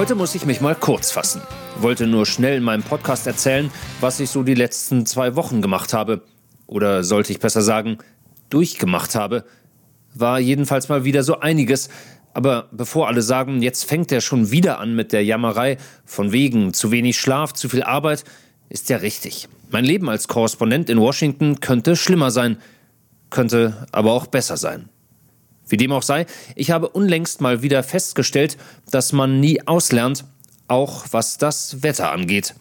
Heute muss ich mich mal kurz fassen. Wollte nur schnell in meinem Podcast erzählen, was ich so die letzten zwei Wochen gemacht habe. Oder sollte ich besser sagen, durchgemacht habe. War jedenfalls mal wieder so einiges. Aber bevor alle sagen, jetzt fängt er schon wieder an mit der Jammerei, von wegen zu wenig Schlaf, zu viel Arbeit, ist ja richtig. Mein Leben als Korrespondent in Washington könnte schlimmer sein, könnte aber auch besser sein. Wie dem auch sei, ich habe unlängst mal wieder festgestellt, dass man nie auslernt, auch was das Wetter angeht.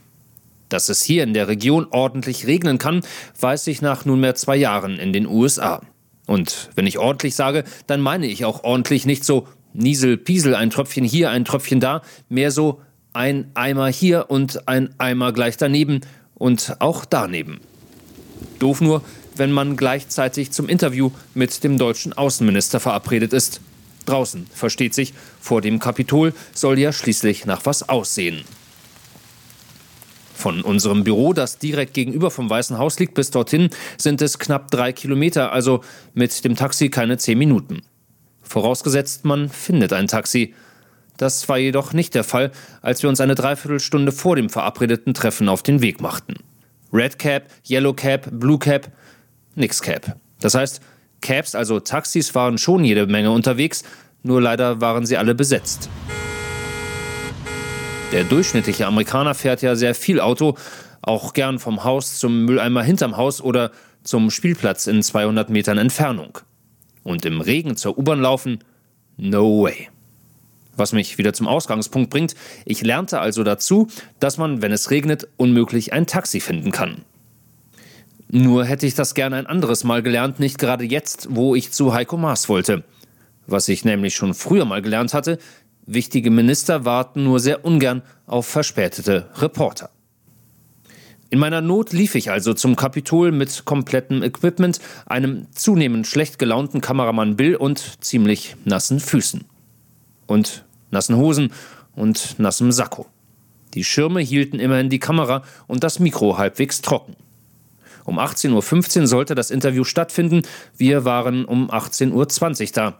Dass es hier in der Region ordentlich regnen kann, weiß ich nach nunmehr zwei Jahren in den USA. Und wenn ich ordentlich sage, dann meine ich auch ordentlich nicht so Niesel, Piesel, ein Tröpfchen hier, ein Tröpfchen da, mehr so ein Eimer hier und ein Eimer gleich daneben und auch daneben. Doof nur, wenn man gleichzeitig zum Interview mit dem deutschen Außenminister verabredet ist. Draußen, versteht sich, vor dem Kapitol soll ja schließlich nach was aussehen. Von unserem Büro, das direkt gegenüber vom Weißen Haus liegt, bis dorthin sind es knapp drei Kilometer, also mit dem Taxi keine zehn Minuten. Vorausgesetzt, man findet ein Taxi. Das war jedoch nicht der Fall, als wir uns eine Dreiviertelstunde vor dem verabredeten Treffen auf den Weg machten. Red Cab, Yellow Cab, Blue Cab, nix Cab. Das heißt, Cabs, also Taxis, waren schon jede Menge unterwegs, nur leider waren sie alle besetzt. Der durchschnittliche Amerikaner fährt ja sehr viel Auto, auch gern vom Haus zum Mülleimer hinterm Haus oder zum Spielplatz in 200 Metern Entfernung. Und im Regen zur U-Bahn laufen? No way. Was mich wieder zum Ausgangspunkt bringt, ich lernte also dazu, dass man, wenn es regnet, unmöglich ein Taxi finden kann. Nur hätte ich das gerne ein anderes Mal gelernt, nicht gerade jetzt, wo ich zu Heiko Maas wollte. Was ich nämlich schon früher mal gelernt hatte, wichtige Minister warten nur sehr ungern auf verspätete Reporter. In meiner Not lief ich also zum Kapitol mit komplettem Equipment, einem zunehmend schlecht gelaunten Kameramann Bill und ziemlich nassen Füßen. Und nassen Hosen und nassem Sakko. Die Schirme hielten immerhin die Kamera und das Mikro halbwegs trocken. Um 18.15 Uhr sollte das Interview stattfinden. Wir waren um 18.20 Uhr da.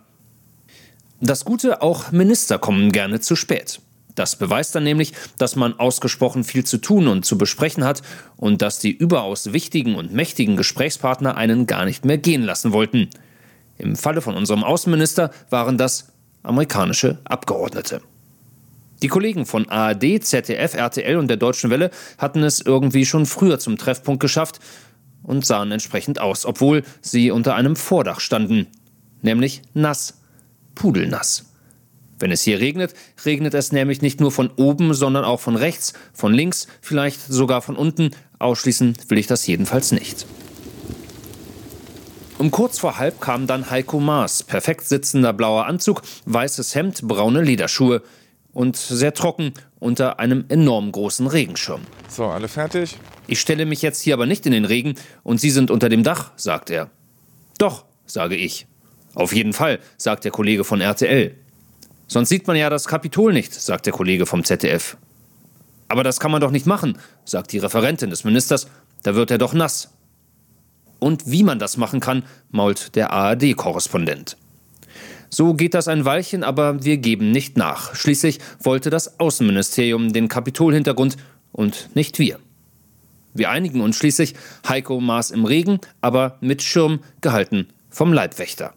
Das Gute, auch Minister kommen gerne zu spät. Das beweist dann nämlich, dass man ausgesprochen viel zu tun und zu besprechen hat und dass die überaus wichtigen und mächtigen Gesprächspartner einen gar nicht mehr gehen lassen wollten. Im Falle von unserem Außenminister waren das amerikanische Abgeordnete. Die Kollegen von ARD, ZDF, RTL und der Deutschen Welle hatten es irgendwie schon früher zum Treffpunkt geschafft und sahen entsprechend aus, obwohl sie unter einem Vordach standen, nämlich nass, pudelnass. Wenn es hier regnet, regnet es nämlich nicht nur von oben, sondern auch von rechts, von links, vielleicht sogar von unten. Ausschließen will ich das jedenfalls nicht. Um kurz vor halb kam dann Heiko Maas, perfekt sitzender blauer Anzug, weißes Hemd, braune Lederschuhe und sehr trocken unter einem enorm großen Regenschirm. So, alle fertig? Ich stelle mich jetzt hier aber nicht in den Regen und Sie sind unter dem Dach, sagt er. Doch, sage ich. Auf jeden Fall, sagt der Kollege von RTL. Sonst sieht man ja das Kapitol nicht, sagt der Kollege vom ZDF. Aber das kann man doch nicht machen, sagt die Referentin des Ministers, da wird er doch nass. Und wie man das machen kann, mault der ARD-Korrespondent. So geht das ein Weilchen, aber wir geben nicht nach. Schließlich wollte das Außenministerium den Kapitolhintergrund und nicht wir. Wir einigen uns schließlich, Heiko Maß im Regen, aber mit Schirm gehalten vom Leibwächter.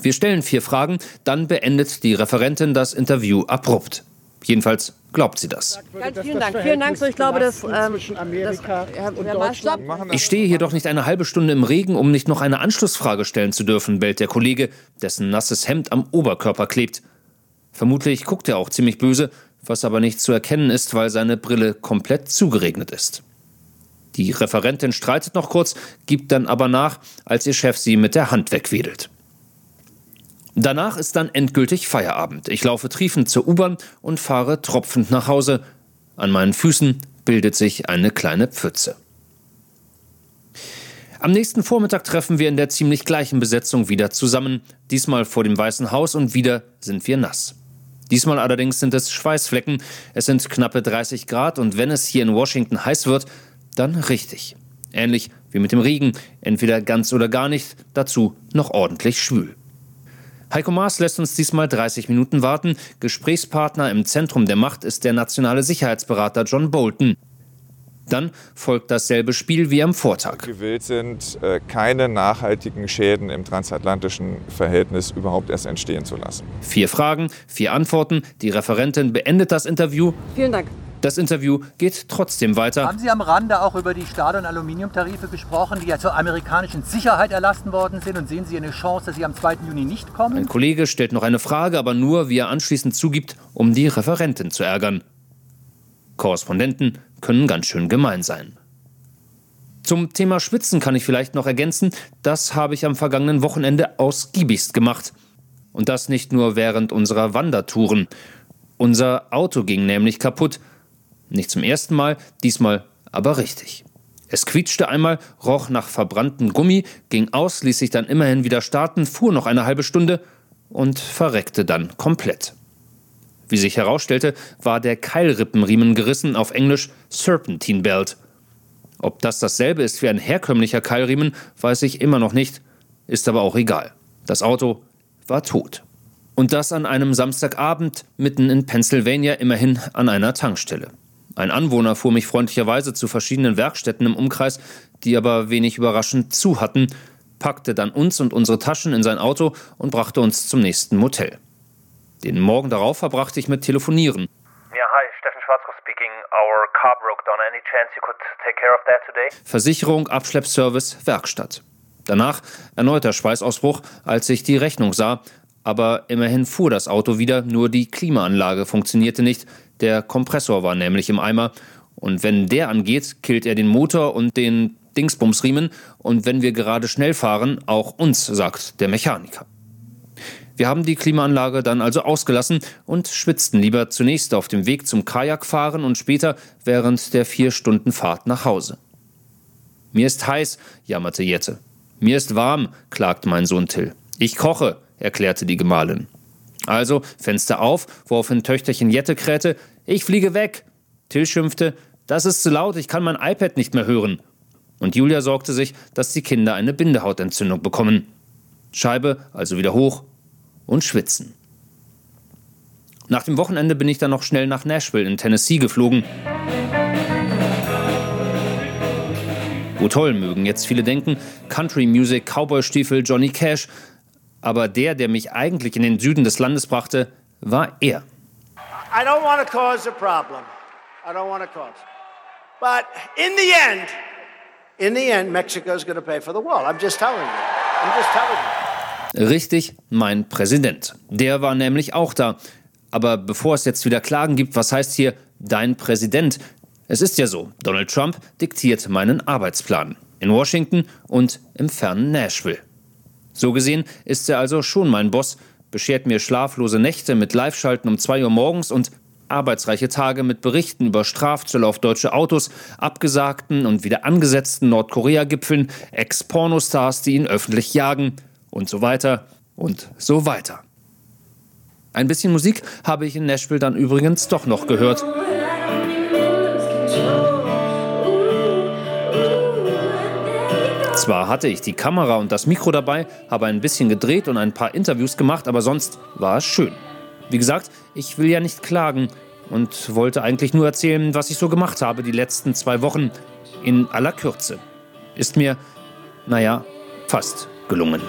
Wir stellen vier Fragen, dann beendet die Referentin das Interview abrupt. Jedenfalls glaubt sie das. Ganz vielen Dank. Vielen Dank. So, ich glaube, dass, ähm, das. Ich stehe hier doch nicht eine halbe Stunde im Regen, um nicht noch eine Anschlussfrage stellen zu dürfen, bellt der Kollege, dessen nasses Hemd am Oberkörper klebt. Vermutlich guckt er auch ziemlich böse, was aber nicht zu erkennen ist, weil seine Brille komplett zugeregnet ist. Die Referentin streitet noch kurz, gibt dann aber nach, als ihr Chef sie mit der Hand wegwedelt. Danach ist dann endgültig Feierabend. Ich laufe triefend zur U-Bahn und fahre tropfend nach Hause. An meinen Füßen bildet sich eine kleine Pfütze. Am nächsten Vormittag treffen wir in der ziemlich gleichen Besetzung wieder zusammen, diesmal vor dem Weißen Haus und wieder sind wir nass. Diesmal allerdings sind es Schweißflecken, es sind knappe 30 Grad und wenn es hier in Washington heiß wird, dann richtig. Ähnlich wie mit dem Regen, entweder ganz oder gar nicht, dazu noch ordentlich schwül. Heiko Maas lässt uns diesmal 30 Minuten warten. Gesprächspartner im Zentrum der Macht ist der nationale Sicherheitsberater John Bolton. Dann folgt dasselbe Spiel wie am Vortag. Gewillt sind, äh, keine nachhaltigen Schäden im transatlantischen Verhältnis überhaupt erst entstehen zu lassen. Vier Fragen, vier Antworten. Die Referentin beendet das Interview. Vielen Dank. Das Interview geht trotzdem weiter. Haben Sie am Rande auch über die Stahl- und Aluminiumtarife gesprochen, die ja zur amerikanischen Sicherheit erlassen worden sind? Und sehen Sie eine Chance, dass Sie am 2. Juni nicht kommen? Ein Kollege stellt noch eine Frage, aber nur, wie er anschließend zugibt, um die Referentin zu ärgern. Korrespondenten können ganz schön gemein sein. Zum Thema Schwitzen kann ich vielleicht noch ergänzen, das habe ich am vergangenen Wochenende ausgiebigst gemacht. Und das nicht nur während unserer Wandertouren. Unser Auto ging nämlich kaputt. Nicht zum ersten Mal, diesmal aber richtig. Es quietschte einmal, roch nach verbranntem Gummi, ging aus, ließ sich dann immerhin wieder starten, fuhr noch eine halbe Stunde und verreckte dann komplett. Wie sich herausstellte, war der Keilrippenriemen gerissen, auf Englisch Serpentine Belt. Ob das dasselbe ist wie ein herkömmlicher Keilriemen, weiß ich immer noch nicht, ist aber auch egal. Das Auto war tot. Und das an einem Samstagabend mitten in Pennsylvania, immerhin an einer Tankstelle. Ein Anwohner fuhr mich freundlicherweise zu verschiedenen Werkstätten im Umkreis, die aber wenig überraschend zu hatten, packte dann uns und unsere Taschen in sein Auto und brachte uns zum nächsten Motel. Den Morgen darauf verbrachte ich mit Telefonieren. Ja, hi, Steffen Schwarzkopf speaking. Our car broke down. Any chance you could take care of that today? Versicherung, Abschleppservice, Werkstatt. Danach erneuter Schweißausbruch, als ich die Rechnung sah. Aber immerhin fuhr das Auto wieder, nur die Klimaanlage funktionierte nicht. Der Kompressor war nämlich im Eimer. Und wenn der angeht, killt er den Motor und den Dingsbumsriemen. Und wenn wir gerade schnell fahren, auch uns, sagt der Mechaniker. Wir haben die Klimaanlage dann also ausgelassen und schwitzten lieber zunächst auf dem Weg zum Kajakfahren und später während der vier Stunden Fahrt nach Hause. Mir ist heiß, jammerte Jette. Mir ist warm, klagte mein Sohn Till. Ich koche, erklärte die Gemahlin. Also Fenster auf, woraufhin Töchterchen Jette krähte, ich fliege weg. Till schimpfte, das ist zu laut, ich kann mein iPad nicht mehr hören. Und Julia sorgte sich, dass die Kinder eine Bindehautentzündung bekommen. Scheibe also wieder hoch und schwitzen. Nach dem Wochenende bin ich dann noch schnell nach Nashville in Tennessee geflogen. Wo toll mögen jetzt viele denken, Country Music, Cowboy-Stiefel, Johnny Cash. Aber der, der mich eigentlich in den Süden des Landes brachte, war er. I don't want to cause a problem. I don't want to cause. But in the end, in the end, Mexico's going to pay for the wall. I'm just telling you. I'm just telling you. Richtig, mein Präsident. Der war nämlich auch da. Aber bevor es jetzt wieder Klagen gibt, was heißt hier dein Präsident? Es ist ja so, Donald Trump diktiert meinen Arbeitsplan. In Washington und im fernen Nashville. So gesehen ist er also schon mein Boss, beschert mir schlaflose Nächte mit Live-Schalten um 2 Uhr morgens und arbeitsreiche Tage mit Berichten über Strafzölle auf deutsche Autos, abgesagten und wieder angesetzten Nordkorea-Gipfeln, Ex-Pornostars, die ihn öffentlich jagen – und so weiter und so weiter. Ein bisschen Musik habe ich in Nashville dann übrigens doch noch gehört. Zwar hatte ich die Kamera und das Mikro dabei, habe ein bisschen gedreht und ein paar Interviews gemacht, aber sonst war es schön. Wie gesagt, ich will ja nicht klagen und wollte eigentlich nur erzählen, was ich so gemacht habe die letzten zwei Wochen in aller Kürze. Ist mir, naja, fast gelungen.